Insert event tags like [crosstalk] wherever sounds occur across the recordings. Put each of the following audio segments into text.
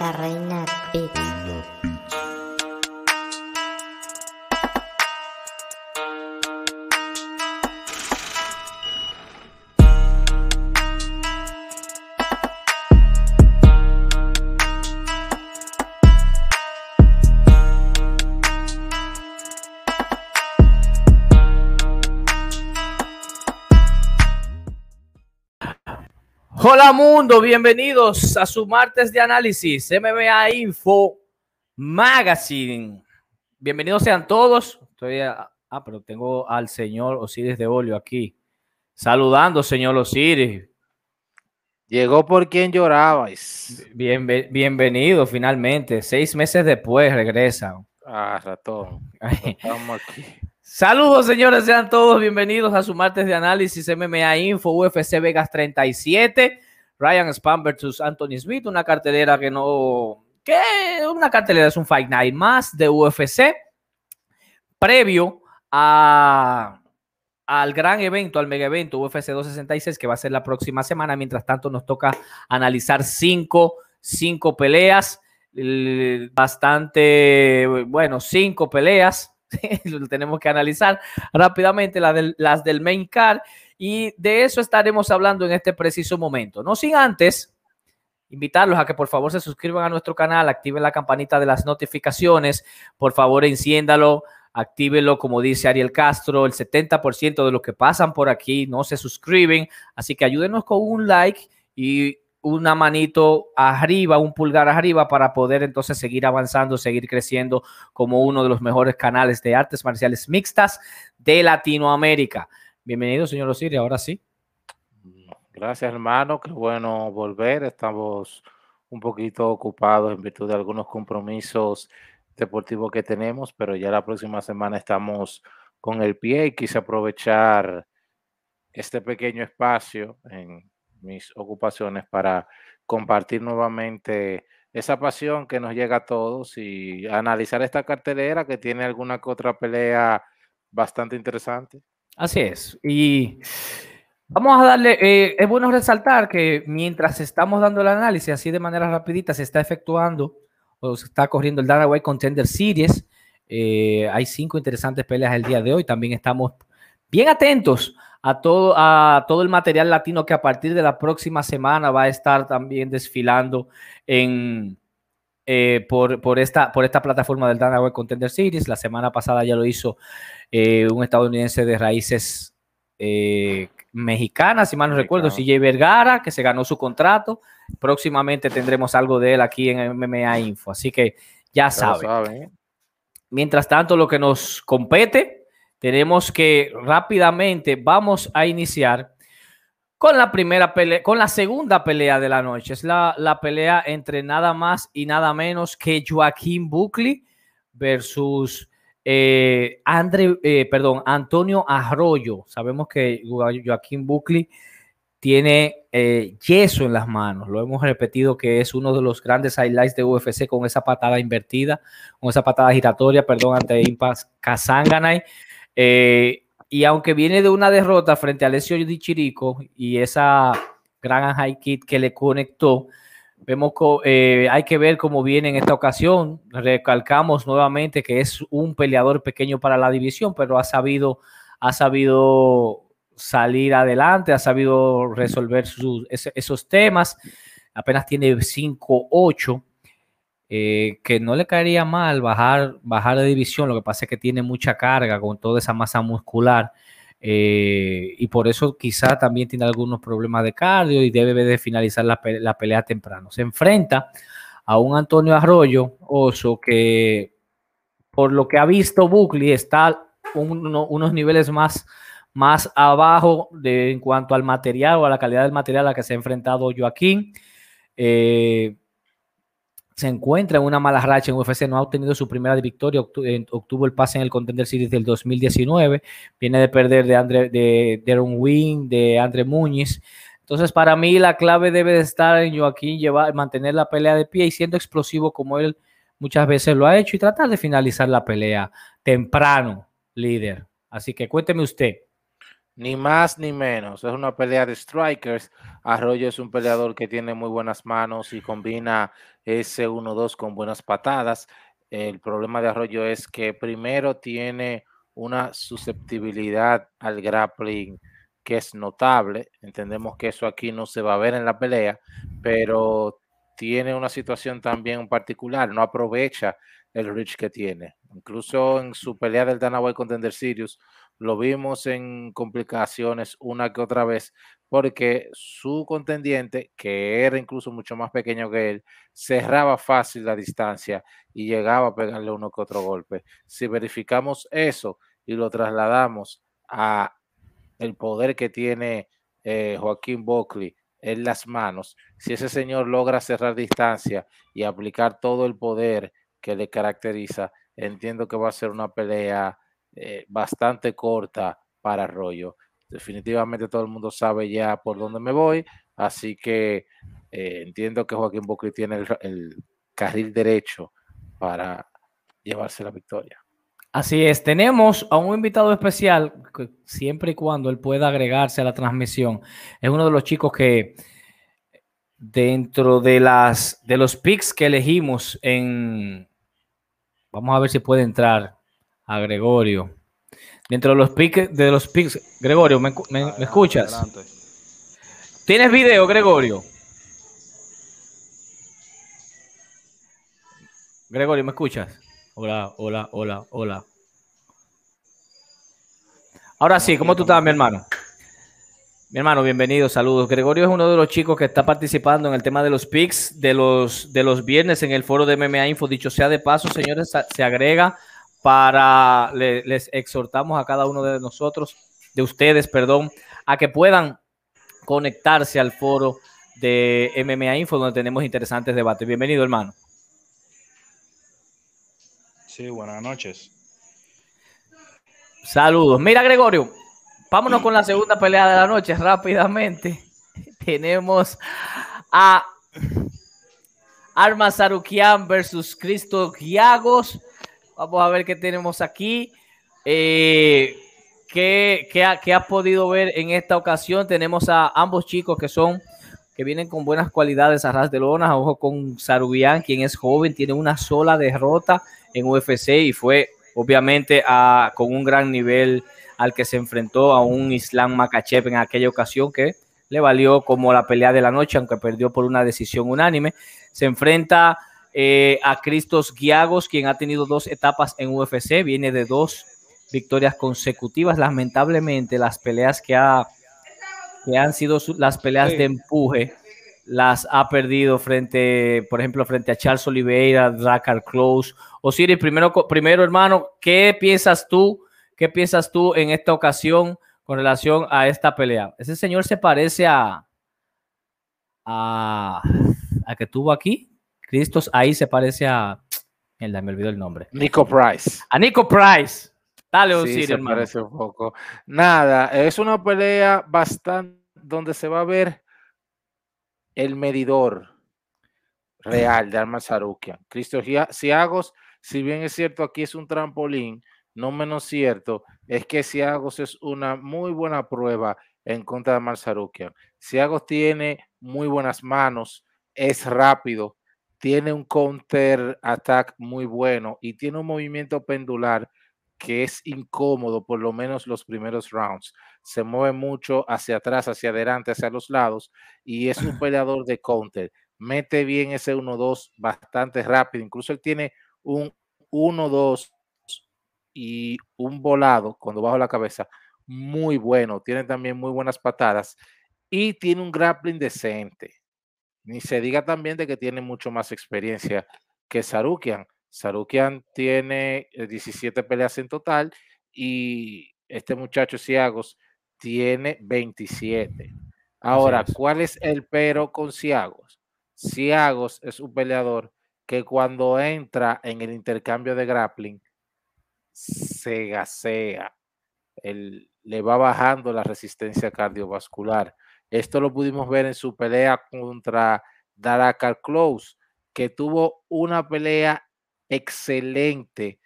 La reina Beats. Hola mundo, bienvenidos a su martes de análisis MMA Info Magazine. Bienvenidos sean todos. Estoy a- ah, pero tengo al señor Osiris de Olio aquí. Saludando, señor Osiris. Llegó por quien llorabais. Bienve- bienvenido finalmente. Seis meses después regresa. Ah, ratón. [laughs] Estamos aquí. Saludos, señores, sean todos bienvenidos a su martes de análisis MMA Info UFC Vegas 37. Ryan Spam versus Anthony Smith, una cartelera que no. que una cartelera es un Fight Night más de UFC. Previo a, al gran evento, al mega evento UFC 266, que va a ser la próxima semana. Mientras tanto, nos toca analizar cinco, cinco peleas. Bastante, bueno, cinco peleas [laughs] tenemos que analizar rápidamente la del- las del main card y de eso estaremos hablando en este preciso momento. No sin antes invitarlos a que por favor se suscriban a nuestro canal, activen la campanita de las notificaciones, por favor enciéndalo, actívenlo como dice Ariel Castro, el 70% de los que pasan por aquí no se suscriben, así que ayúdenos con un like y una manito arriba, un pulgar arriba para poder entonces seguir avanzando, seguir creciendo como uno de los mejores canales de artes marciales mixtas de Latinoamérica. Bienvenido, señor Osiris, ahora sí. Gracias, hermano. Qué bueno volver. Estamos un poquito ocupados en virtud de algunos compromisos deportivos que tenemos, pero ya la próxima semana estamos con el pie y quise aprovechar este pequeño espacio en mis ocupaciones para compartir nuevamente esa pasión que nos llega a todos y analizar esta cartelera que tiene alguna que otra pelea bastante interesante. Así es. Y vamos a darle, eh, es bueno resaltar que mientras estamos dando el análisis, así de manera rapidita, se está efectuando o se está corriendo el Dana White Contender Series. Eh, hay cinco interesantes peleas el día de hoy. También estamos bien atentos a todo, a todo el material latino que a partir de la próxima semana va a estar también desfilando en, eh, por, por, esta, por esta plataforma del Dana White Contender Series. La semana pasada ya lo hizo eh, un estadounidense de raíces eh, mexicanas, si mal no recuerdo, Mexicano. CJ Vergara, que se ganó su contrato. Próximamente tendremos algo de él aquí en MMA Info. Así que ya saben. Mientras tanto, lo que nos compete, tenemos que rápidamente vamos a iniciar con la primera pelea, con la segunda pelea de la noche. Es la, la pelea entre nada más y nada menos que Joaquín Buckley versus eh, Andre, eh, perdón, Antonio Arroyo. Sabemos que Jo- Joaquín Buckley tiene eh, yeso en las manos. Lo hemos repetido que es uno de los grandes highlights de UFC con esa patada invertida, con esa patada giratoria, perdón, ante Impas Kazanganay. Eh, y aunque viene de una derrota frente a Alessio Di Chirico y esa gran high kick que le conectó, vemos que hay que ver cómo viene en esta ocasión. Recalcamos nuevamente que es un peleador pequeño para la división, pero ha sabido, ha sabido salir adelante, ha sabido resolver sus- esos temas. Apenas tiene 5-8, eh, que no le caería mal bajar, bajar de división. Lo que pasa es que tiene mucha carga con toda esa masa muscular. eh, y por eso quizá también tiene algunos problemas de cardio y debe de finalizar la, la pelea temprano. Se enfrenta a un Antonio Arroyo, oso, que por lo que ha visto Buckley está uno- unos niveles más, más abajo de, en cuanto al material o a la calidad del material a la que se ha enfrentado Joaquín. Eh, se encuentra en una mala racha en UFC, no ha obtenido su primera victoria, en- obtuvo el pase en el Contender Series del 2019, viene de perder de, Andre, de Darren Wing, de Andre Muñiz. Entonces, para mí la clave debe de estar en Joaquín llevar, mantener la pelea de pie y siendo explosivo como él muchas veces lo ha hecho y tratar de finalizar la pelea temprano, líder. Así que cuénteme usted. Ni más ni menos. Es una pelea de strikers. Arroyo es un peleador que tiene muy buenas manos y combina ese 1-2 con buenas patadas. El problema de Arroyo es que primero tiene una susceptibilidad al grappling que es notable. Entendemos que eso aquí no se va a ver en la pelea, pero tiene una situación también particular. No aprovecha el reach que tiene. Incluso en su pelea del Dana White Contender Series lo vimos en complicaciones una que otra vez porque su contendiente, que era incluso mucho más pequeño que él, cerraba fácil la distancia y llegaba a pegarle uno que otro golpe. Si verificamos eso y lo trasladamos a el poder que tiene eh, Joaquín Buckley en las manos, si ese señor logra cerrar distancia y aplicar todo el poder que le caracteriza, entiendo que va a ser una pelea eh, bastante corta para Arroyo. Definitivamente todo el mundo sabe ya por dónde me voy, así que eh, entiendo que Joaquín Buckley tiene el, el carril derecho para llevarse la victoria. Así es, tenemos a un invitado especial, siempre y cuando él pueda agregarse a la transmisión. Es uno de los chicos que dentro de las de los picks que elegimos en vamos a ver si puede entrar a Gregorio. Dentro de los picks de los picks, Gregorio, ¿me, me- me escuchas? Adelante. ¿Tienes video, Gregorio? Gregorio, ¿me escuchas? Hola, hola, hola, hola. Ahora sí, ¿cómo tú estás, mi hermano? Mi hermano, bienvenido, saludos. Gregorio es uno de los chicos que está participando en el tema de los picks de los, de los viernes en el foro de MMA Info. Dicho sea de paso, señores, se agrega para, le- les exhortamos a cada uno de nosotros, de ustedes, perdón, a que puedan conectarse al foro de MMA Info, donde tenemos interesantes debates. Bienvenido, hermano. Sí, buenas noches. Saludos. Mira, Gregorio, vámonos con la segunda pelea de la noche rápidamente. [laughs] Tenemos a Arma Sarukian versus Cristo Giagos. Vamos a ver qué tenemos aquí. Eh, ¿qué, ha- has podido ver en esta ocasión? Tenemos a ambos chicos que son que vienen con buenas cualidades a ras de lona. Ojo con Sarukian, quien es joven, tiene una sola derrota en UFC y fue obviamente a- con un gran nivel al que se enfrentó a un Islam Makachev en aquella ocasión que le valió como la pelea de la noche, aunque perdió por una decisión unánime. Se enfrenta eh, a Cristos Giagos, quien ha tenido dos etapas en UFC, viene de dos victorias consecutivas. Lamentablemente, las peleas que, ha, que han sido su- las peleas Sí. de empuje las ha perdido frente, por ejemplo, frente a Charles Oliveira, Dracar Close. Osiris, primero, primero, hermano, ¿qué piensas tú? ¿Qué piensas tú en esta ocasión con relación a esta pelea? Ese señor se parece a a, a que tuvo aquí. Cristos ahí se parece a. Mierda, me olvidó el nombre. Nico Price. A Nico Price. Dale, Sí, Osiris, se hermano. parece un poco. Nada, es una pelea bastante donde se va a ver el medidor real de Arman Sarukian. Cristo Ciagos, si bien es cierto aquí es un trampolín, no menos cierto es que Ciagos es una muy buena prueba en contra de Arman Sarukian. Ciagos tiene muy buenas manos, es rápido, tiene un counter attack muy bueno y tiene un movimiento pendular que es incómodo, por lo menos los primeros rounds. Se mueve mucho hacia atrás, hacia adelante, hacia los lados y es un [laughs] peleador de counter. Mete bien ese 1-2 bastante rápido. Incluso él tiene un 1-2 y un volado cuando bajo la cabeza muy bueno. Tiene también muy buenas patadas y tiene un grappling decente. Ni se diga también de que tiene mucho más experiencia que Sarukian. Sarukian tiene eh, 17 peleas en total y este muchacho Ciagos tiene 27. Ahora. ¿cuál es el pero con Ciagos? Ciagos es un peleador que cuando entra en el intercambio de grappling se gasea, él, le va bajando la resistencia cardiovascular. Esto lo pudimos ver en su pelea contra Darakar Close, que tuvo una pelea excelente,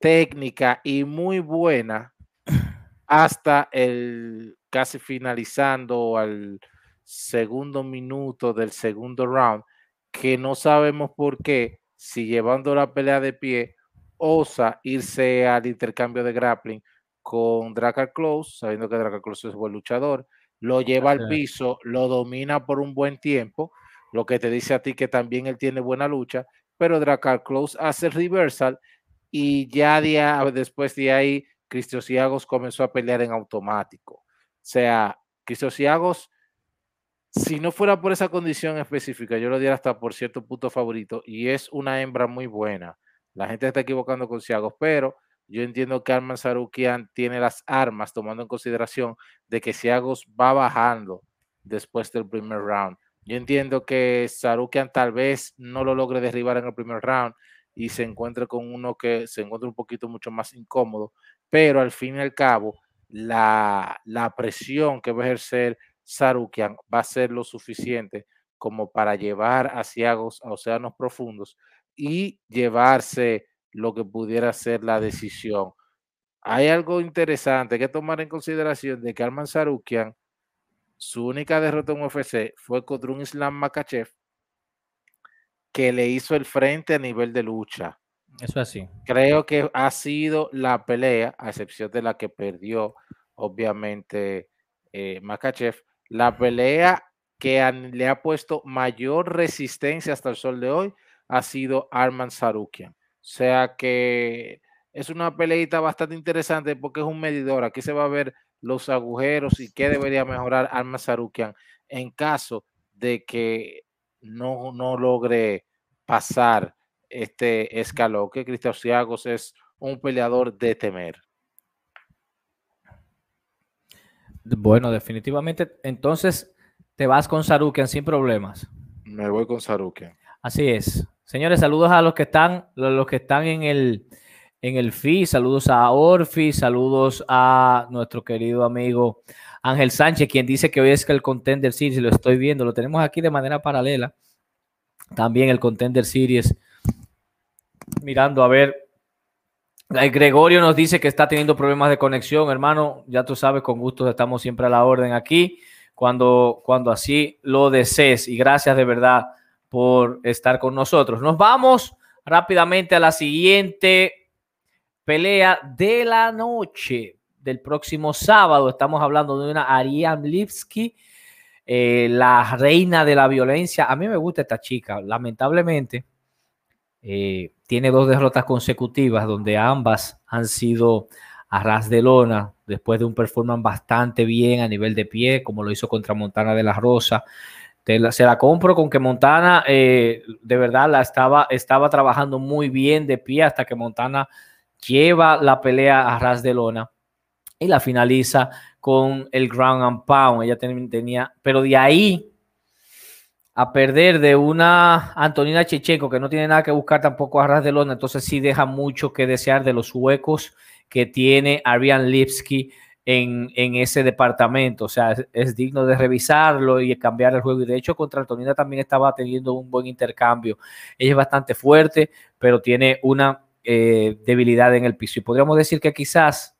técnica y muy buena hasta el casi finalizando al segundo minuto del segundo round, que no sabemos por qué, si llevando la pelea de pie, osa irse al intercambio de grappling con Dracar Close, sabiendo que Dracar Close es buen luchador, lo lleva al piso, lo domina por un buen tiempo, lo que te dice a ti que también él tiene buena lucha, pero Dracar Close hace el reversal y ya después de ahí Cristios comenzó a pelear en automático. O sea, Cristios si no fuera por esa condición específica, yo lo diera hasta por cierto punto favorito y es una hembra muy buena. La gente está equivocando con Ciagos, pero yo entiendo que Arman Sarukian tiene las armas, tomando en consideración de que Ciagos va bajando después del primer round. Yo entiendo que Sarukian tal vez no lo logre derribar en el primer round y se encuentre con uno que se encuentra un poquito mucho más incómodo, pero al fin y al cabo, la, la presión que va a ejercer Sarukian va a ser lo suficiente como para llevar a Ciagos a océanos profundos y llevarse lo que pudiera ser la decisión. Hay algo interesante que tomar en consideración de que Arman Sarukian, su única derrota en UFC fue contra un Islam Makachev que le hizo el frente a nivel de lucha. Eso así. Creo que ha sido la pelea, a excepción de la que perdió, obviamente, eh, Makachev, la pelea que le ha puesto mayor resistencia hasta el sol de hoy ha sido Arman Sarukian. O sea que es una peleita bastante interesante porque es un medidor. Aquí se va a ver los agujeros y qué debería mejorar Arman Sarukian en caso de que no, no logre pasar este escalón, que Cristian Ciagos es un peleador de temer. Bueno, definitivamente, entonces te vas con Sarukian sin problemas. Me voy con Sarukian. Así es. Señores, saludos a los que están, los que están en el en el FI, saludos a Orfi, saludos a nuestro querido amigo Ángel Sánchez, quien dice que hoy es el Contender Series, lo estoy viendo, lo tenemos aquí de manera paralela. También el Contender Series, mirando a ver Gregorio nos dice que está teniendo problemas de conexión, hermano. Ya tú sabes, con gusto estamos siempre a la orden aquí, cuando, cuando así lo desees. Y gracias de verdad por estar con nosotros. Nos vamos rápidamente a la siguiente pelea de la noche del próximo sábado. Estamos hablando de una Ariane Lipski, eh, la reina de la violencia. A mí me gusta esta chica, lamentablemente. Eh, tiene dos derrotas consecutivas donde ambas han sido a ras de lona después de un performance bastante bien a nivel de pie, como lo hizo contra Montana de la Rosa. Se la compro con que Montana eh, de verdad la estaba, estaba trabajando muy bien de pie hasta que Montana lleva la pelea a ras de lona y la finaliza con el ground and pound. Ella tenía, pero de ahí a perder de una Antonina Chechenko que no tiene nada que buscar tampoco a ras de lona, entonces sí deja mucho que desear de los huecos que tiene Ariane Lipsky en, en, ese departamento. O sea, es, digno de revisarlo y cambiar el juego. Y de hecho, contra Antonina también estaba teniendo un buen intercambio. Ella es bastante fuerte, pero tiene una eh, debilidad en el piso. Y podríamos decir que quizás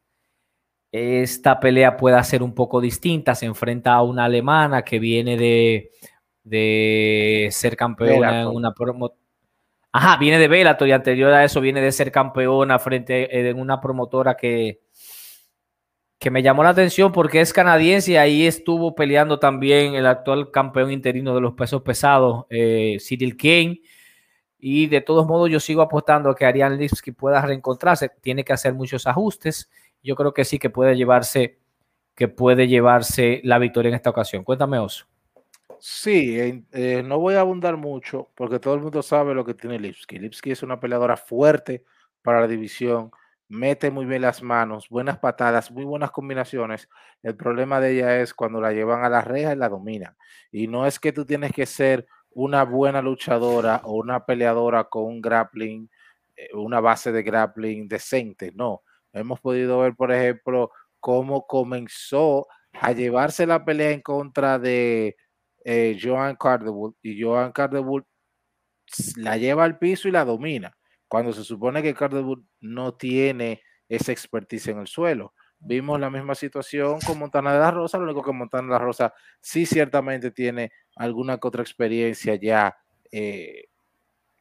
esta pelea pueda ser un poco distinta. Se enfrenta a una alemana que viene de de ser campeona en una promotora. Ajá, viene de Bellator y anterior a eso viene de ser campeona frente eh, en una promotora que, que me llamó la atención porque es canadiense y ahí estuvo peleando también el actual campeón interino de los pesos pesados, eh, Cyril Kane. Y de todos modos, yo sigo apostando a que Ariane Lipski pueda reencontrarse. Tiene que hacer muchos ajustes. Yo creo que sí que puede llevarse, que puede llevarse la victoria en esta ocasión. Cuéntame, Oso. Sí, eh, no voy a abundar mucho porque todo el mundo sabe lo que tiene Lipski. Lipski es una peleadora fuerte para la división, mete muy bien las manos, buenas patadas, muy buenas combinaciones. El problema de ella es cuando la llevan a la reja y la dominan. Y no es que tú tienes que ser una buena luchadora o una peleadora con un grappling, eh, una base de grappling decente, no. Hemos podido ver, por ejemplo, cómo comenzó a llevarse la pelea en contra de eh, Joan Cardewood y Joan Cardewood la lleva al piso y la domina, cuando se supone que Cardewood no tiene esa expertise en el suelo. vimos la misma situación con Montana de la Rosa, lo único que Montana de la Rosa sí ciertamente tiene alguna que otra experiencia ya eh,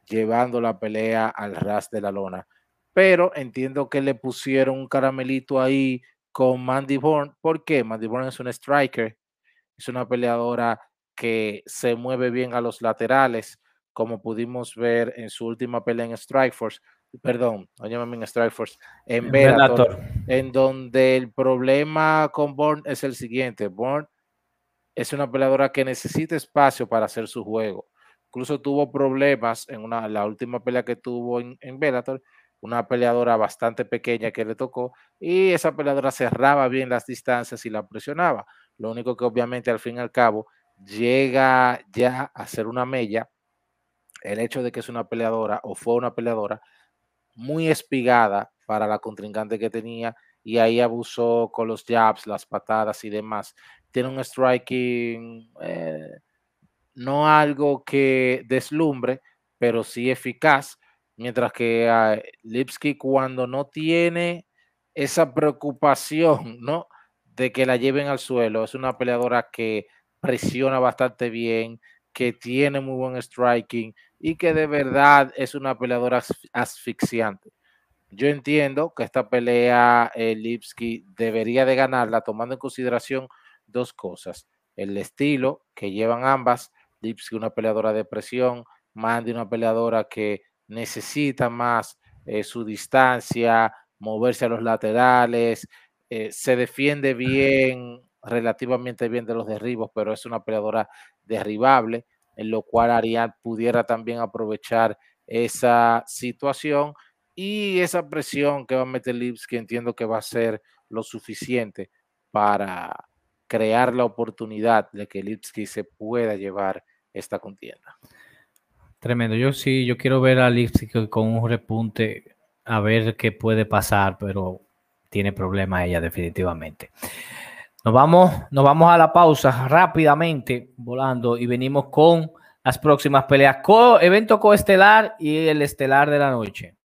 llevando la pelea al ras de la lona. Pero entiendo que le pusieron un caramelito ahí con Mandy Bourne. ¿Por qué? Mandy Bourne es una striker, es una peleadora que se mueve bien a los laterales, como pudimos ver en su última pelea en Strikeforce, perdón, no en Strikeforce, en Bellator, en donde el problema con Bourne es el siguiente, Bourne es una peleadora que necesita espacio para hacer su juego. Incluso tuvo problemas en una, la última pelea que tuvo en, en Bellator, una peleadora bastante pequeña que le tocó, y esa peleadora cerraba bien las distancias y la presionaba. Lo único que obviamente al fin y al cabo llega ya a ser una mella el hecho de que es una peleadora o fue una peleadora muy espigada para la contrincante que tenía y ahí abusó con los jabs, las patadas y demás. Tiene un striking, eh, no algo que deslumbre, pero sí eficaz, mientras que uh, Lipsky cuando no tiene esa preocupación, ¿no? De que la lleven al suelo, es una peleadora que presiona bastante bien, que tiene muy buen striking y que de verdad es una peleadora asfixiante. Yo entiendo que esta pelea eh, Lipsky debería de ganarla tomando en consideración dos cosas. El estilo que llevan ambas, Lipsky una peleadora de presión, Mandy una peleadora que necesita más eh, su distancia, moverse a los laterales, eh, se defiende bien, relativamente bien de los derribos, pero es una peleadora derribable, lo cual Ariad pudiera también aprovechar esa situación y esa presión que va a meter Lipsky entiendo que va a ser lo suficiente para crear la oportunidad de que Lipsky se pueda llevar esta contienda. Tremendo. Yo sí, yo quiero ver a Lipsky con un repunte a ver qué puede pasar, pero tiene problemas ella definitivamente. Nos vamos, nos vamos a la pausa rápidamente, volando, y venimos con las próximas peleas. Co evento coestelar y el estelar de la noche.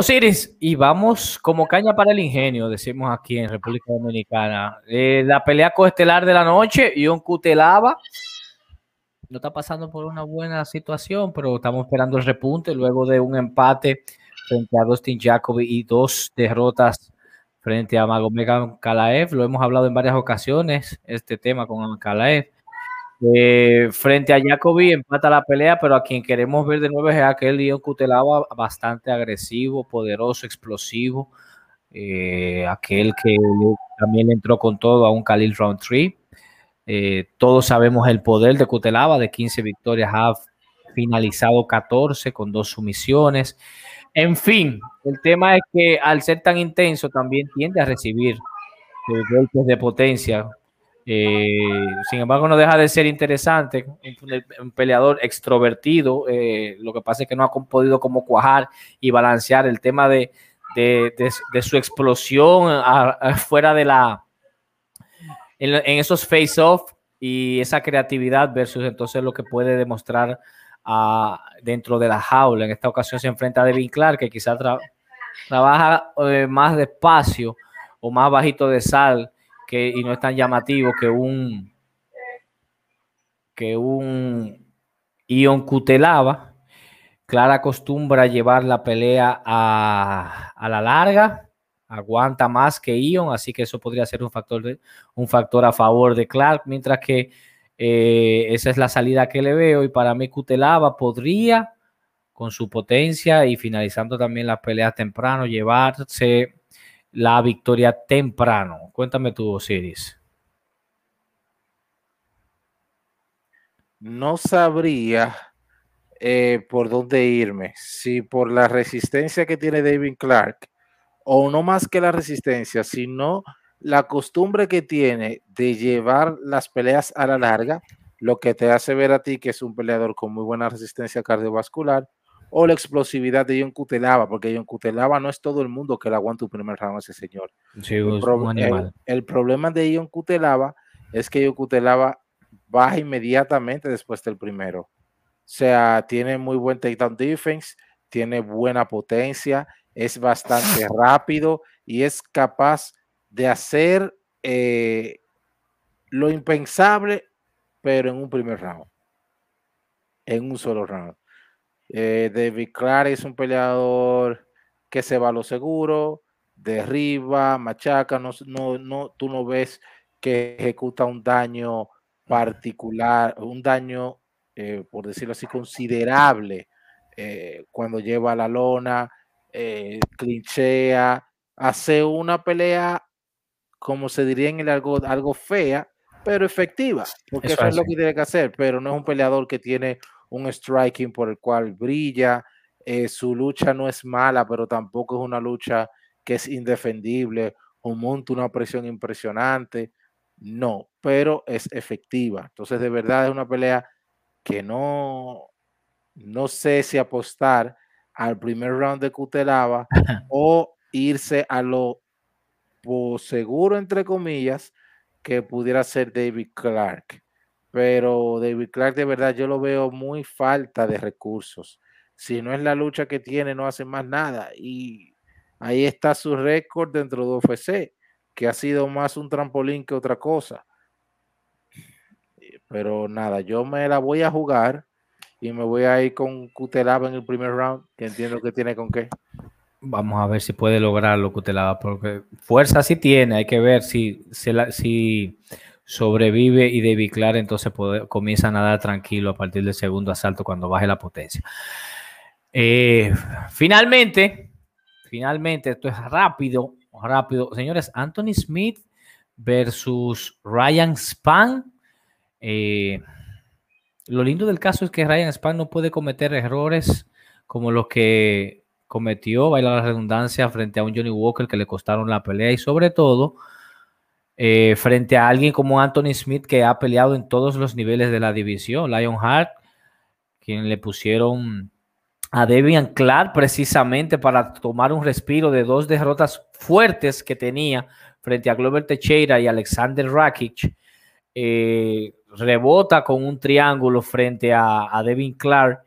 Osiris, y vamos como caña para el ingenio, decimos aquí en República Dominicana. Eh, la pelea coestelar de la noche, Ion Cutelaba. No está pasando por una buena situación, pero estamos esperando el repunte luego de un empate frente a Dustin Jacoby y dos derrotas frente a Magomedan Kalaev. Lo hemos hablado en varias ocasiones, este tema con Kalaev. Eh, frente a Jacoby empata la pelea, pero a quien queremos ver de nuevo es aquel Leon Cutelaba bastante agresivo, poderoso, explosivo. Eh, aquel que también entró con todo a un Khalil Roundtree. Eh, todos sabemos el poder de Cutelaba, de 15 victorias, ha finalizado 14 con dos sumisiones. En fin, el tema es que al ser tan intenso también tiende a recibir golpes de potencia, eh, sin embargo, no deja de ser interesante, un, peleador extrovertido. Eh, lo que pasa es que no ha podido como cuajar y balancear el tema de, su explosión fuera de la en, esos face-off y esa creatividad versus entonces lo que puede demostrar dentro de la jaula. En esta ocasión se enfrenta a Devin Clark, que quizás trabaja eh, más despacio o más bajito de sal y no es tan llamativo que un que un Ion Cutelaba. Clara acostumbra llevar la pelea a, la larga, aguanta más que Ion, así que eso podría ser un factor, de, un factor a favor de Clark, mientras que Eh, esa es la salida que le veo y para mí Cutelaba podría, con su potencia y finalizando también las peleas temprano, llevarse la victoria temprano. Cuéntame tú, Osiris. No sabría eh, por dónde irme, si por la resistencia que tiene David Clark, o no más que la resistencia, sino la costumbre que tiene de llevar las peleas a la larga, lo que te hace ver a ti que es un peleador con muy buena resistencia cardiovascular, o la explosividad de John Cutelaba, porque John Cutelaba no es todo el mundo que le aguanta un primer round a ese señor. el, el, problema de John Cutelaba es que John Cutelaba baja inmediatamente después del primero. O sea, tiene muy buen takedown defense, tiene buena potencia, es bastante [sighs] rápido y es capaz de hacer eh, lo impensable, pero en un primer round, en un solo round. Eh, David Clark es un peleador que se va a lo seguro, derriba, machaca, no, no, no, tú no ves que ejecuta un daño particular, un daño, eh, por decirlo así, considerable eh, cuando lleva la lona, clinchea, hace una pelea, como se diría en el algo, algo fea, pero efectiva, porque eso es lo que tiene que hacer, pero no es un peleador que tiene un striking por el cual brilla. Eh, su lucha no es mala, pero tampoco es una lucha que es indefendible o monta una presión impresionante. No, pero es efectiva. Entonces, de verdad es una pelea que no, no sé si apostar al primer round de Cutelaba [laughs] o irse a lo seguro, entre comillas, que pudiera ser David Clark pero David Clark de verdad yo lo veo muy falta de recursos. Si no es la lucha que tiene, no hace más nada. Y ahí está su récord dentro de UFC, que ha sido más un trampolín que otra cosa. Pero nada, yo me la voy a jugar y me voy a ir con Cutelaba en el primer round, que entiendo que tiene con qué. Vamos a ver si puede lograrlo Cutelaba, porque fuerza sí tiene, hay que ver si, si, si sobrevive y David Clark entonces comienza a nadar tranquilo a partir del segundo asalto cuando baje la potencia. Eh, finalmente, finalmente, esto es rápido, rápido. Señores, Anthony Smith versus Ryan Span. Eh, lo lindo del caso es que Ryan Span no puede cometer errores como los que cometió, baila la redundancia, frente a un Johnny Walker que le costaron la pelea y sobre todo eh, frente a alguien como Anthony Smith que ha peleado en todos los niveles de la división. Lionheart, quien le pusieron a Debian Clark precisamente para tomar un respiro de dos derrotas fuertes que tenía frente a Glover Teixeira y Alexander Rakic. Eh, rebota con un triángulo frente a, a Devin Clark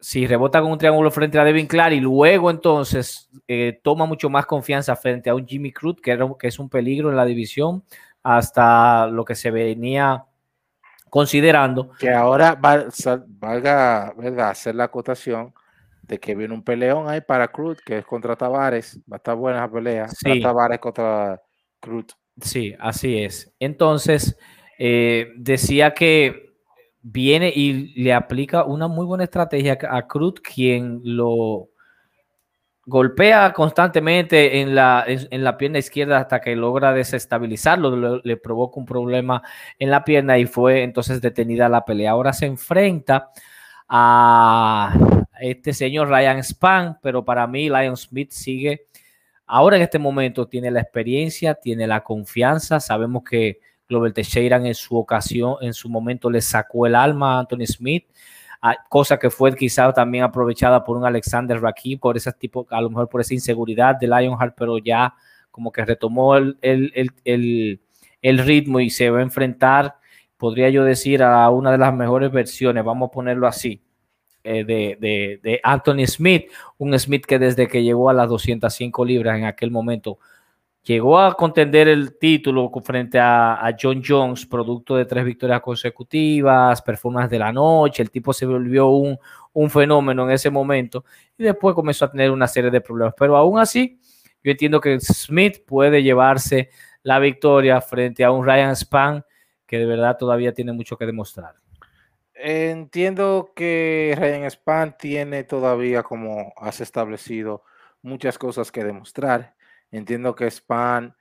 si rebota con un triángulo frente a Devin Clark y luego entonces eh, toma mucho más confianza frente a un Jimmy Cruz, que, que es un peligro en la división, hasta lo que se venía considerando. Que ahora valga ¿verdad? hacer la acotación de que viene un peleón ahí para Cruz, que es contra Tavares. Va a estar buena esa pelea. Sí. Tavares contra Cruz. Sí, así es. Entonces, eh, decía que viene y le aplica una muy buena estrategia a Cruz, quien lo golpea constantemente en la, en, la pierna izquierda hasta que logra desestabilizarlo, le, provoca un problema en la pierna y fue entonces detenida la pelea. Ahora se enfrenta a este señor Ryan Span, pero para mí Lion Smith sigue, ahora en este momento tiene la experiencia, tiene la confianza, sabemos que Glover Teixeira en su ocasión, en su momento le sacó el alma a Anthony Smith, cosa que fue quizá también aprovechada por un Alexander Rakib, por ese tipo, a lo mejor por esa inseguridad de Lionheart, pero ya como que retomó el, el, ritmo y se va a enfrentar, podría yo decir, a una de las mejores versiones, vamos a ponerlo así, eh, de, de, Anthony Smith, un Smith que desde que llegó a las 205 libras en aquel momento Llegó a contender el título frente a, John Jones, producto de tres victorias consecutivas, performance de la noche. El tipo se volvió un, fenómeno en ese momento y después comenzó a tener una serie de problemas. Pero aún así, yo entiendo que Smith puede llevarse la victoria frente a un Ryan Span que de verdad todavía tiene mucho que demostrar. Entiendo que Ryan Span tiene todavía, como has establecido, muchas cosas que demostrar. Entiendo que Span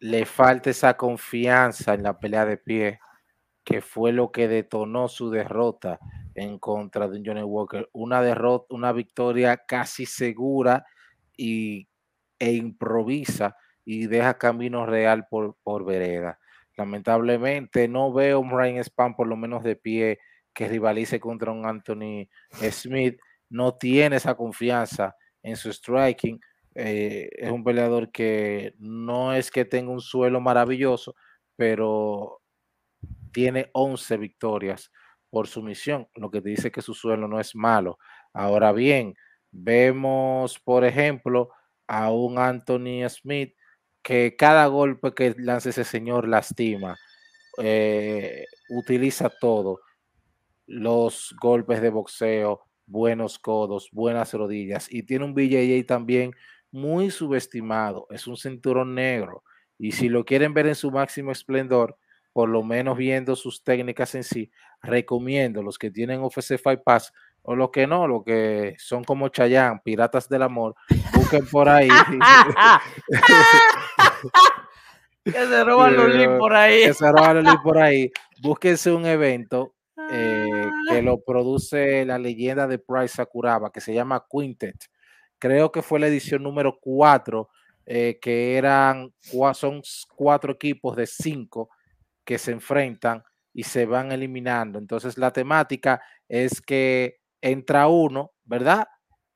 le falta esa confianza en la pelea de pie, que fue lo que detonó su derrota en contra de Johnny Walker. Una derrota, una victoria casi segura y, e improvisa y deja camino real por, por vereda. Lamentablemente no veo un Ryan Span por lo menos de pie que rivalice contra un Anthony Smith. No tiene esa confianza en su striking. Eh, es un peleador que no es que tenga un suelo maravilloso, pero tiene 11 victorias por su misión, lo que te dice que su suelo no es malo. Ahora bien, vemos, por ejemplo, a un Anthony Smith que cada golpe que lance ese señor lastima, eh, utiliza todo, los golpes de boxeo, buenos codos, buenas rodillas y tiene un BJJ también muy subestimado, es un cinturón negro y si lo quieren ver en su máximo esplendor, por lo menos viendo sus técnicas en sí, recomiendo los que tienen UFC Fight Pass o los que no, los que son como Chayanne, piratas del amor, busquen por ahí. [laughs] que se [laughs] roban los links por ahí. Que se roban los links por ahí. Búsquense un evento eh, que lo produce la leyenda de Price Sakuraba, que se llama Quintet. Creo que fue la edición número 4, eh, que eran, son cuatro equipos de cinco que se enfrentan y se van eliminando. Entonces la temática es que entra uno, ¿verdad?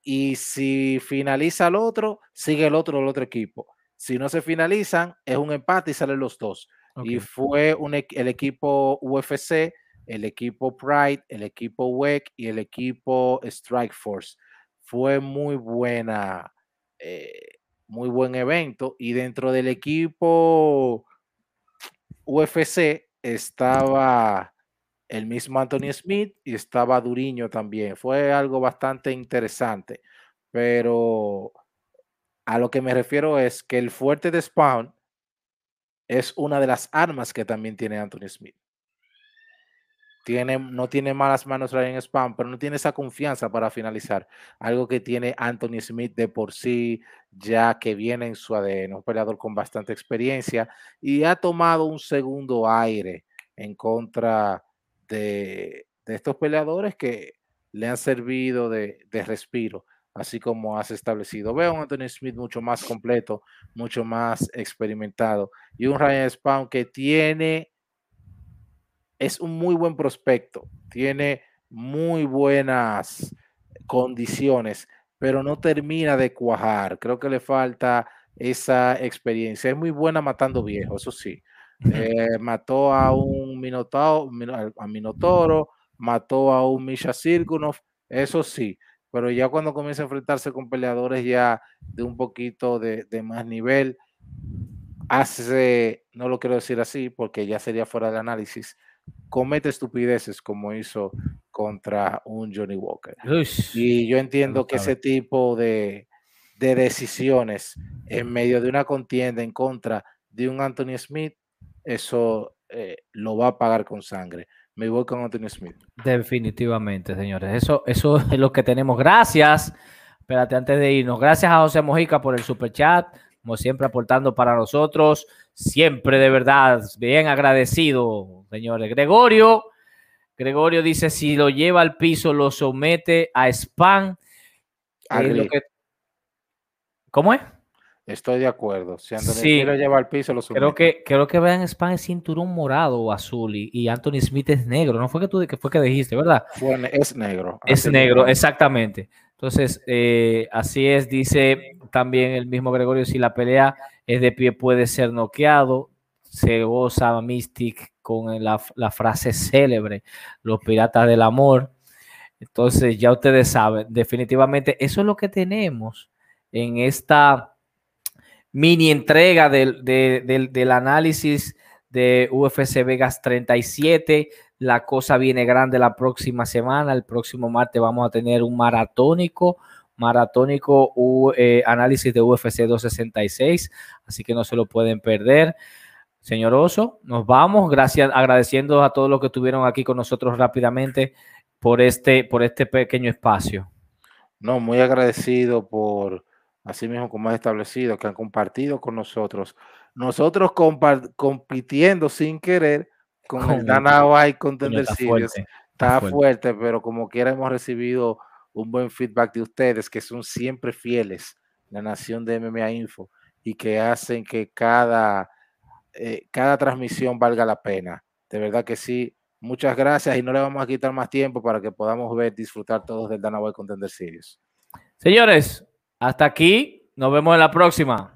Y si finaliza el otro, sigue el otro el otro equipo. Si no se finalizan, es un empate y salen los dos. Y fue un, el equipo UFC, el equipo Pride, el equipo WEC y el equipo Strike Force. Fue muy buena, eh, muy buen evento. Y dentro del equipo UFC estaba el mismo Anthony Smith y estaba Duriño también. Fue algo bastante interesante, pero a lo que me refiero es que el fuerte de Spawn es una de las armas que también tiene Anthony Smith. Tiene, no tiene malas manos Ryan Spam, pero no tiene esa confianza para finalizar. Algo que tiene Anthony Smith de por sí, ya que viene en su ADN, un peleador con bastante experiencia y ha tomado un segundo aire en contra de, estos peleadores que le han servido de, respiro, así como has establecido. Veo a Anthony Smith mucho más completo, mucho más experimentado y un Ryan Spawn que tiene, es un muy buen prospecto, tiene muy buenas condiciones, pero no termina de cuajar. Creo que le falta esa experiencia. Es muy buena matando viejos, eso sí. Eh, mató a un Minotauro, a Minotoro, mató a un Misha Sirkunov, eso sí, pero ya cuando comienza a enfrentarse con peleadores ya de un poquito de, más nivel, hace, no lo quiero decir así porque ya sería fuera de análisis, comete estupideces como hizo contra un Johnny Walker. y yo entiendo que ese tipo de, de decisiones en medio de una contienda en contra de un Anthony Smith eso eh, lo va a pagar con sangre. Me voy con Anthony Smith. Definitivamente, señores. Eso, eso es lo que tenemos. Gracias. Espérate, antes de irnos. Gracias a José Mojica por el super chat. Como siempre, aportando para nosotros. Siempre de verdad, bien agradecido, señores. Gregorio. Gregorio dice: si lo lleva al piso, lo somete a spam. ¿Cómo es? Estoy de acuerdo. Si Anthony lo lleva al piso, lo Creo que, creo que vean Spam es cinturón morado o azul y, Anthony Smith es negro. No fue que tú que fue que dijiste, ¿verdad? es negro. Es negro, exactamente. Entonces, eh, así es, dice también el mismo Gregorio, si la pelea es de pie puede ser noqueado. Se goza Mystic con la, la frase célebre, los piratas del amor. Entonces, ya ustedes saben, definitivamente eso es lo que tenemos en esta mini entrega del, del, análisis de UFC Vegas 37. La cosa viene grande la próxima semana. El próximo martes vamos a tener un maratónico, maratónico eh, análisis de UFC 266. Así que no se lo pueden perder. Señor Oso, nos vamos. Gracias, agradeciendo a todos los que estuvieron aquí con nosotros rápidamente por este, por este pequeño espacio. No, muy agradecido por, así mismo como has establecido, que han compartido con nosotros. Nosotros compitiendo sin querer con, el Dana White Contender está Series. Fuerte, está, fuerte. pero como quiera hemos recibido un buen feedback de ustedes, que son siempre fieles, la nación de MMA Info, y que hacen que cada, eh, cada transmisión valga la pena. De verdad que sí. Muchas gracias y no le vamos a quitar más tiempo para que podamos ver, disfrutar todos del Dana White Contender Series. Señores, hasta aquí. Nos vemos en la próxima.